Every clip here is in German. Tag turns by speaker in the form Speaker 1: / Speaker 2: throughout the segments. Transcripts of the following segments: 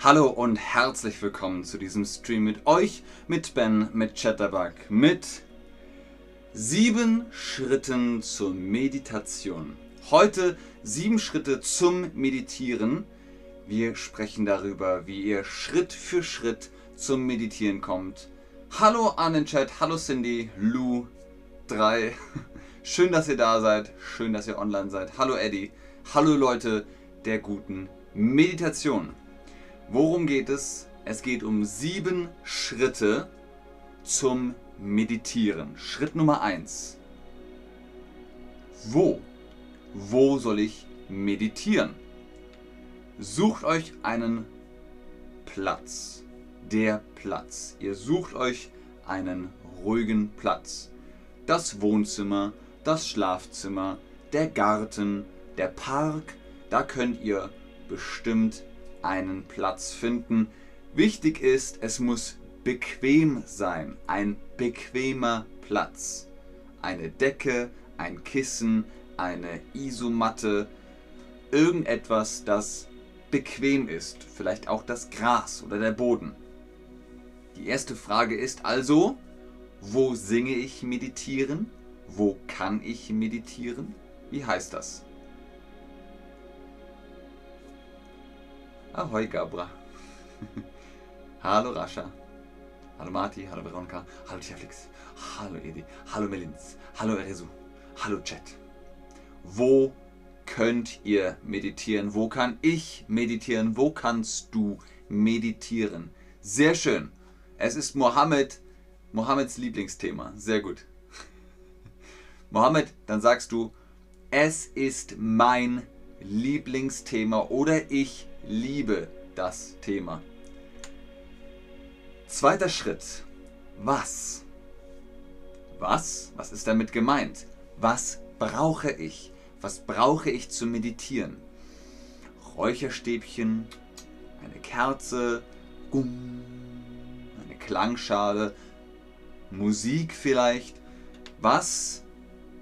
Speaker 1: Hallo und herzlich willkommen zu diesem Stream mit euch, mit Ben, mit Chatterbug, mit sieben Schritten zur Meditation. Heute sieben Schritte zum Meditieren. Wir sprechen darüber, wie ihr Schritt für Schritt zum Meditieren kommt. Hallo an den Chat, hallo Cindy, Lou, 3. Schön, dass ihr da seid, schön, dass ihr online seid. Hallo Eddie, hallo Leute der guten Meditation. Worum geht es? Es geht um sieben Schritte zum Meditieren. Schritt Nummer eins. Wo? Wo soll ich meditieren? Sucht euch einen Platz. Der Platz. Ihr sucht euch einen ruhigen Platz. Das Wohnzimmer, das Schlafzimmer, der Garten, der Park, da könnt ihr bestimmt einen Platz finden. Wichtig ist, es muss bequem sein, ein bequemer Platz. Eine Decke, ein Kissen, eine Isomatte, irgendetwas, das bequem ist, vielleicht auch das Gras oder der Boden. Die erste Frage ist also, wo singe ich meditieren? Wo kann ich meditieren? Wie heißt das? Ahoi Gabra. hallo Rascha. Hallo Marti, hallo Veronika, hallo Tjaflix, hallo Edi, hallo Melins, hallo Eresu, hallo Chat. Wo könnt ihr meditieren? Wo kann ich meditieren? Wo kannst du meditieren? Sehr schön. Es ist Mohammed, Mohammeds Lieblingsthema. Sehr gut. Mohammed, dann sagst du, es ist mein Lieblingsthema oder ich liebe das Thema. Zweiter Schritt. Was? Was? Was ist damit gemeint? Was brauche ich? Was brauche ich zum Meditieren? Räucherstäbchen, eine Kerze, eine Klangschale, Musik vielleicht. Was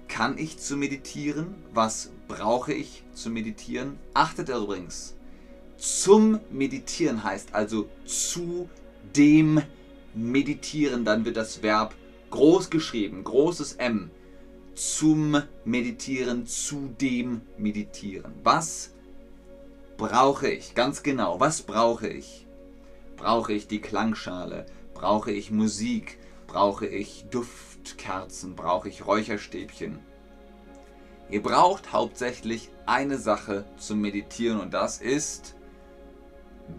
Speaker 1: kann ich zu meditieren? Was brauche ich zu meditieren? Achtet übrigens, zum Meditieren heißt also zu dem Meditieren, dann wird das Verb groß geschrieben, großes M. Zum Meditieren, zu dem Meditieren. Was brauche ich? Ganz genau, was brauche ich? Brauche ich die Klangschale? Brauche ich Musik? Brauche ich Duftkerzen? Brauche ich Räucherstäbchen? Ihr braucht hauptsächlich eine Sache zum Meditieren und das ist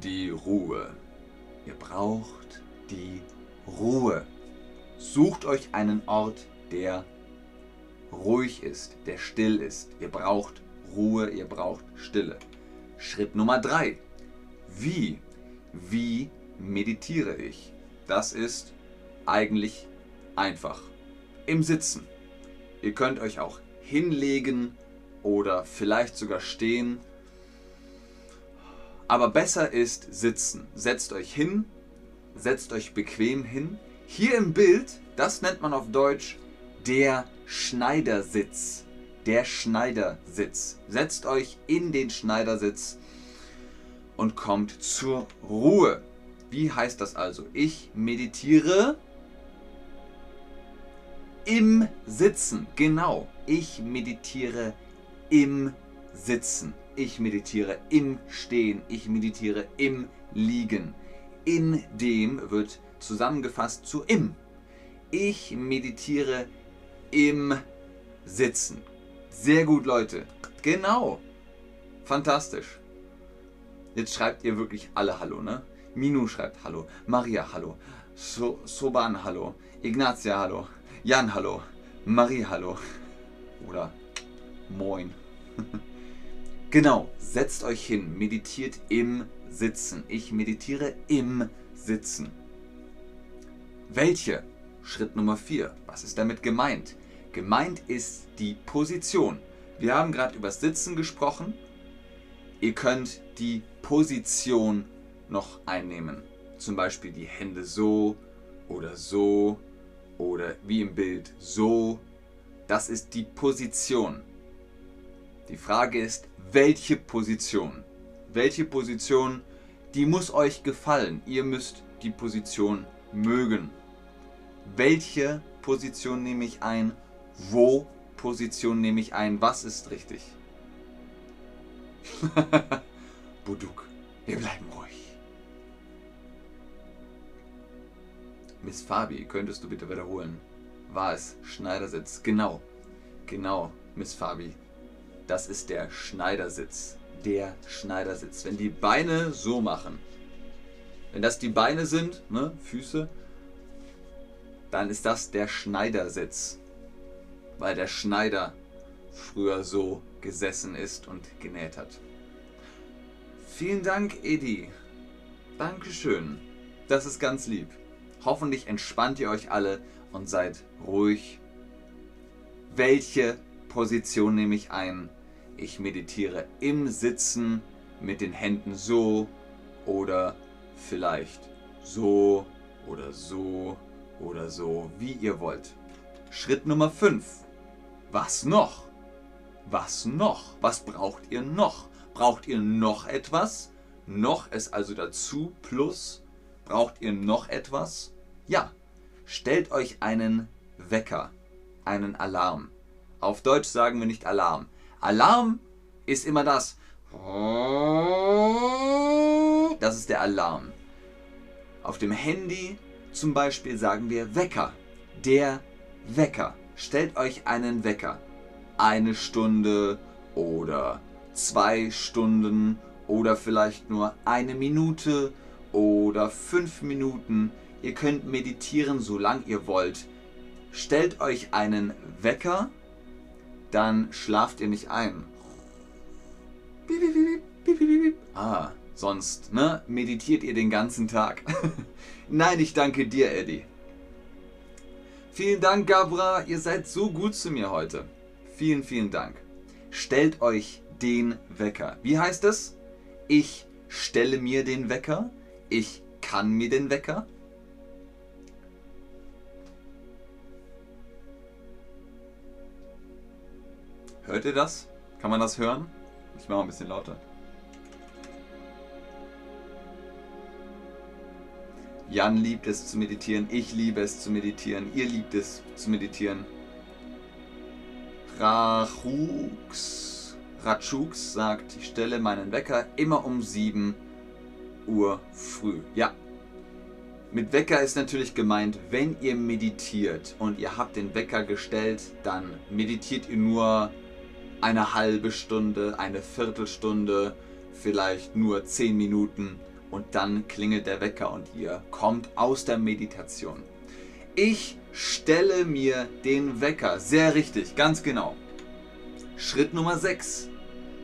Speaker 1: die Ruhe. Ihr braucht die Ruhe. Sucht euch einen Ort, der ruhig ist, der still ist. Ihr braucht Ruhe, ihr braucht Stille. Schritt Nummer drei. Wie? Wie meditiere ich? Das ist eigentlich einfach. Im Sitzen. Ihr könnt euch auch hinlegen oder vielleicht sogar stehen aber besser ist sitzen. Setzt euch hin, setzt euch bequem hin. Hier im Bild, das nennt man auf Deutsch der Schneidersitz. Der Schneidersitz. Setzt euch in den Schneidersitz und kommt zur Ruhe. Wie heißt das also? Ich meditiere im Sitzen. Genau, ich meditiere im Sitzen. Ich meditiere im Stehen. Ich meditiere im Liegen. In dem wird zusammengefasst zu im. Ich meditiere im Sitzen. Sehr gut, Leute. Genau. Fantastisch. Jetzt schreibt ihr wirklich alle Hallo, ne? Minu schreibt Hallo. Maria Hallo. So Soban Hallo. Ignatia Hallo. Jan Hallo. Marie Hallo. Oder Moin. Genau, setzt euch hin, meditiert im Sitzen. Ich meditiere im Sitzen. Welche? Schritt Nummer 4. Was ist damit gemeint? Gemeint ist die Position. Wir haben gerade über das Sitzen gesprochen. Ihr könnt die Position noch einnehmen. Zum Beispiel die Hände so oder so oder wie im Bild so. Das ist die Position. Die Frage ist, welche Position? Welche Position Die muss euch gefallen. Ihr müsst die Position mögen. Welche Position nehme ich ein? Wo Position nehme ich ein? Was ist richtig? Buduk, wir bleiben ruhig. Miss Fabi, könntest du bitte wiederholen? War es Schneidersitz? Genau, genau, Miss Fabi. Das ist der Schneidersitz. Der Schneidersitz. Wenn die Beine so machen, wenn das die Beine sind, ne, Füße, dann ist das der Schneidersitz. Weil der Schneider früher so gesessen ist und genäht hat. Vielen Dank, Edi. Dankeschön. Das ist ganz lieb. Hoffentlich entspannt ihr euch alle und seid ruhig. Welche Position nehme ich ein? Ich meditiere im Sitzen mit den Händen so oder vielleicht so oder so oder so, wie ihr wollt. Schritt Nummer 5. Was noch? Was noch? Was braucht ihr noch? Braucht ihr noch etwas? Noch ist also dazu plus. Braucht ihr noch etwas? Ja. Stellt euch einen Wecker, einen Alarm. Auf Deutsch sagen wir nicht Alarm. Alarm ist immer das. Das ist der Alarm. Auf dem Handy zum Beispiel sagen wir Wecker. Der Wecker. Stellt euch einen Wecker. Eine Stunde oder zwei Stunden oder vielleicht nur eine Minute oder fünf Minuten. Ihr könnt meditieren, solange ihr wollt. Stellt euch einen Wecker dann schlaft ihr nicht ein. Ah, sonst, ne? Meditiert ihr den ganzen Tag. Nein, ich danke dir, Eddie. Vielen Dank, Gabra. Ihr seid so gut zu mir heute. Vielen, vielen Dank. Stellt euch den Wecker. Wie heißt es? Ich stelle mir den Wecker. Ich kann mir den Wecker. Hört ihr das? Kann man das hören? Ich mache mal ein bisschen lauter. Jan liebt es zu meditieren, ich liebe es zu meditieren, ihr liebt es zu meditieren. Rachux, Ratschux sagt, ich stelle meinen Wecker immer um 7 Uhr früh. Ja, mit Wecker ist natürlich gemeint, wenn ihr meditiert und ihr habt den Wecker gestellt, dann meditiert ihr nur eine halbe Stunde, eine Viertelstunde, vielleicht nur zehn Minuten und dann klingelt der Wecker und ihr kommt aus der Meditation. Ich stelle mir den Wecker. Sehr richtig, ganz genau. Schritt Nummer 6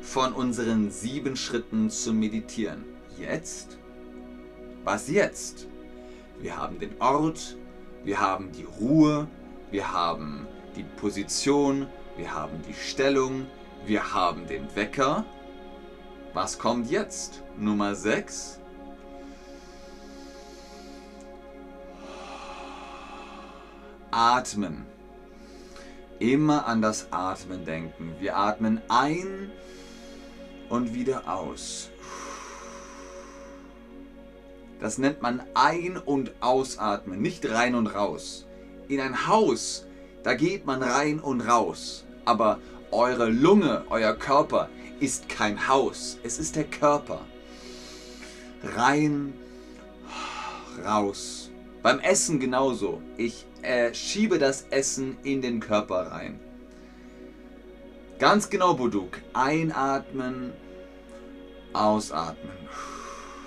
Speaker 1: von unseren sieben Schritten zum Meditieren. Jetzt? Was jetzt? Wir haben den Ort, wir haben die Ruhe, wir haben die Position, wir haben die Stellung, wir haben den Wecker. Was kommt jetzt? Nummer 6. Atmen. Immer an das Atmen denken. Wir atmen ein und wieder aus. Das nennt man Ein- und Ausatmen, nicht rein und raus. In ein Haus, da geht man rein und raus aber eure Lunge, euer Körper ist kein Haus, es ist der Körper. Rein, raus. Beim Essen genauso. Ich äh, schiebe das Essen in den Körper rein. Ganz genau, Buduk. Einatmen, ausatmen.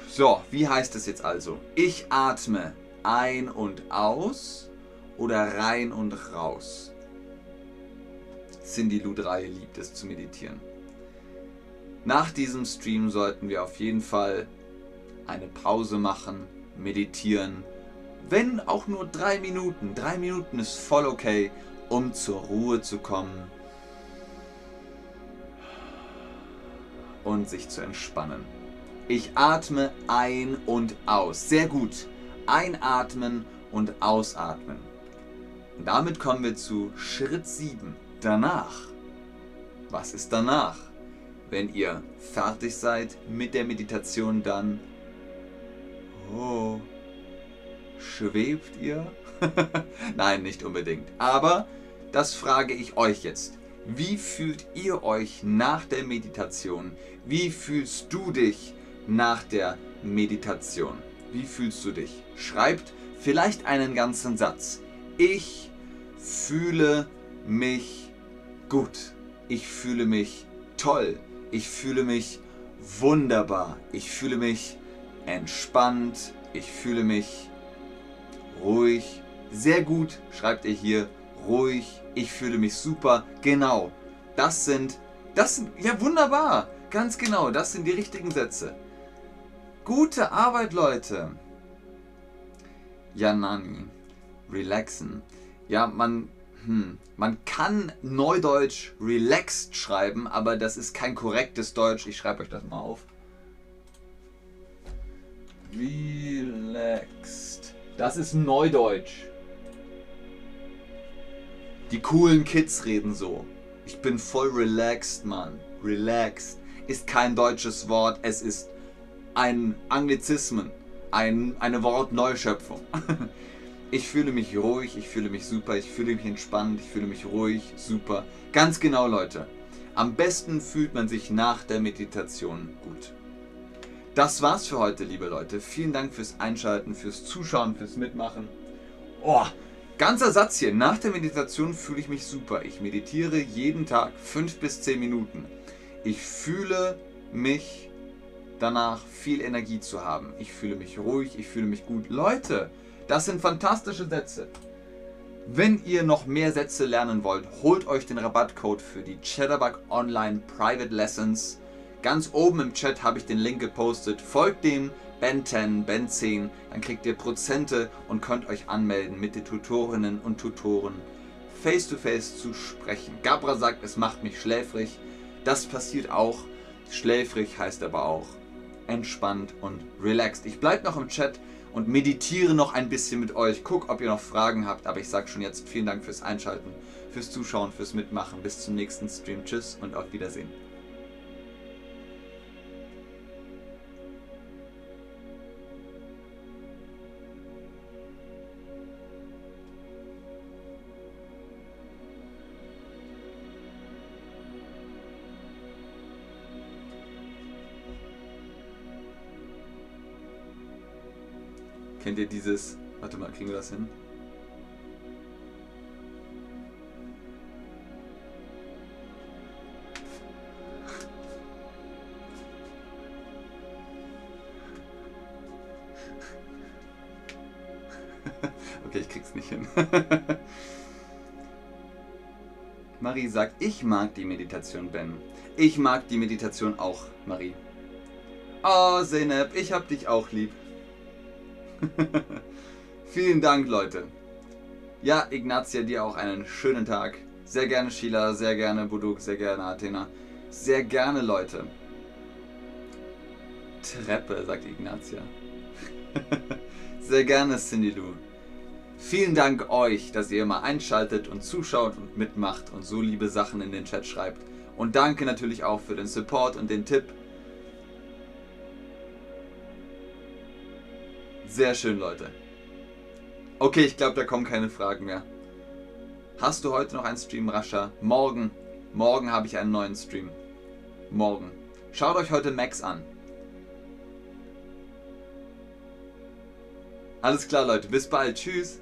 Speaker 1: So, wie heißt es jetzt also? Ich atme ein und aus oder rein und raus? Cindy Lou 3 liebt es zu meditieren. Nach diesem Stream sollten wir auf jeden Fall eine Pause machen, meditieren. Wenn auch nur drei Minuten. Drei Minuten ist voll okay, um zur Ruhe zu kommen und sich zu entspannen. Ich atme ein und aus. Sehr gut. Einatmen und ausatmen. Und damit kommen wir zu Schritt 7 danach? Was ist danach? Wenn ihr fertig seid mit der Meditation, dann Oh. Schwebt ihr? Nein, nicht unbedingt. Aber das frage ich euch jetzt. Wie fühlt ihr euch nach der Meditation? Wie fühlst du dich nach der Meditation? Wie fühlst du dich? Schreibt vielleicht einen ganzen Satz. Ich fühle mich gut. Ich fühle mich toll. Ich fühle mich wunderbar. Ich fühle mich entspannt. Ich fühle mich ruhig. Sehr gut, schreibt ihr hier. Ruhig. Ich fühle mich super. Genau. Das sind, das sind, ja wunderbar. Ganz genau, das sind die richtigen Sätze. Gute Arbeit, Leute. Janani. Relaxen. Ja, man, hm, man kann Neudeutsch relaxed schreiben, aber das ist kein korrektes Deutsch. Ich schreibe euch das mal auf. Relaxed. Das ist Neudeutsch. Die coolen Kids reden so. Ich bin voll relaxed, Mann. Relaxed ist kein deutsches Wort, es ist ein Anglizismen, ein, eine Wortneuschöpfung. Ich fühle mich ruhig, ich fühle mich super, ich fühle mich entspannt, ich fühle mich ruhig, super. Ganz genau, Leute. Am besten fühlt man sich nach der Meditation gut. Das war's für heute, liebe Leute. Vielen Dank fürs Einschalten, fürs Zuschauen, fürs Mitmachen. Oh, ganzer Satz hier. Nach der Meditation fühle ich mich super. Ich meditiere jeden Tag 5 bis 10 Minuten. Ich fühle mich danach viel Energie zu haben. Ich fühle mich ruhig, ich fühle mich gut. Leute, das sind fantastische Sätze. Wenn ihr noch mehr Sätze lernen wollt, holt euch den Rabattcode für die Chatterbug Online Private Lessons. Ganz oben im Chat habe ich den Link gepostet. Folgt dem Ben 10, Ben 10, dann kriegt ihr Prozente und könnt euch anmelden, mit den Tutorinnen und Tutoren face to face zu sprechen. Gabra sagt, es macht mich schläfrig. Das passiert auch. Schläfrig heißt aber auch entspannt und relaxed. Ich bleibe noch im Chat und meditiere noch ein bisschen mit euch. Guck, ob ihr noch Fragen habt. Aber ich sage schon jetzt vielen Dank fürs Einschalten, fürs Zuschauen, fürs Mitmachen. Bis zum nächsten Stream. Tschüss und auf Wiedersehen. Kennt ihr dieses. Warte mal, kriegen wir das hin? okay, ich krieg's nicht hin. Marie sagt, ich mag die Meditation, Ben. Ich mag die Meditation auch, Marie. Oh, Zeynep, ich hab dich auch lieb. Vielen Dank, Leute. Ja, Ignatia, dir auch einen schönen Tag. Sehr gerne Sheila, sehr gerne Buduk, sehr gerne Athena. Sehr gerne, Leute. Treppe, sagt Ignatia. sehr gerne, Cindy Lou. Vielen Dank euch, dass ihr immer einschaltet und zuschaut und mitmacht und so liebe Sachen in den Chat schreibt. Und danke natürlich auch für den Support und den Tipp. Sehr schön, Leute. Okay, ich glaube, da kommen keine Fragen mehr. Hast du heute noch einen Stream, Rascha? Morgen. Morgen habe ich einen neuen Stream. Morgen. Schaut euch heute Max an. Alles klar, Leute. Bis bald. Tschüss.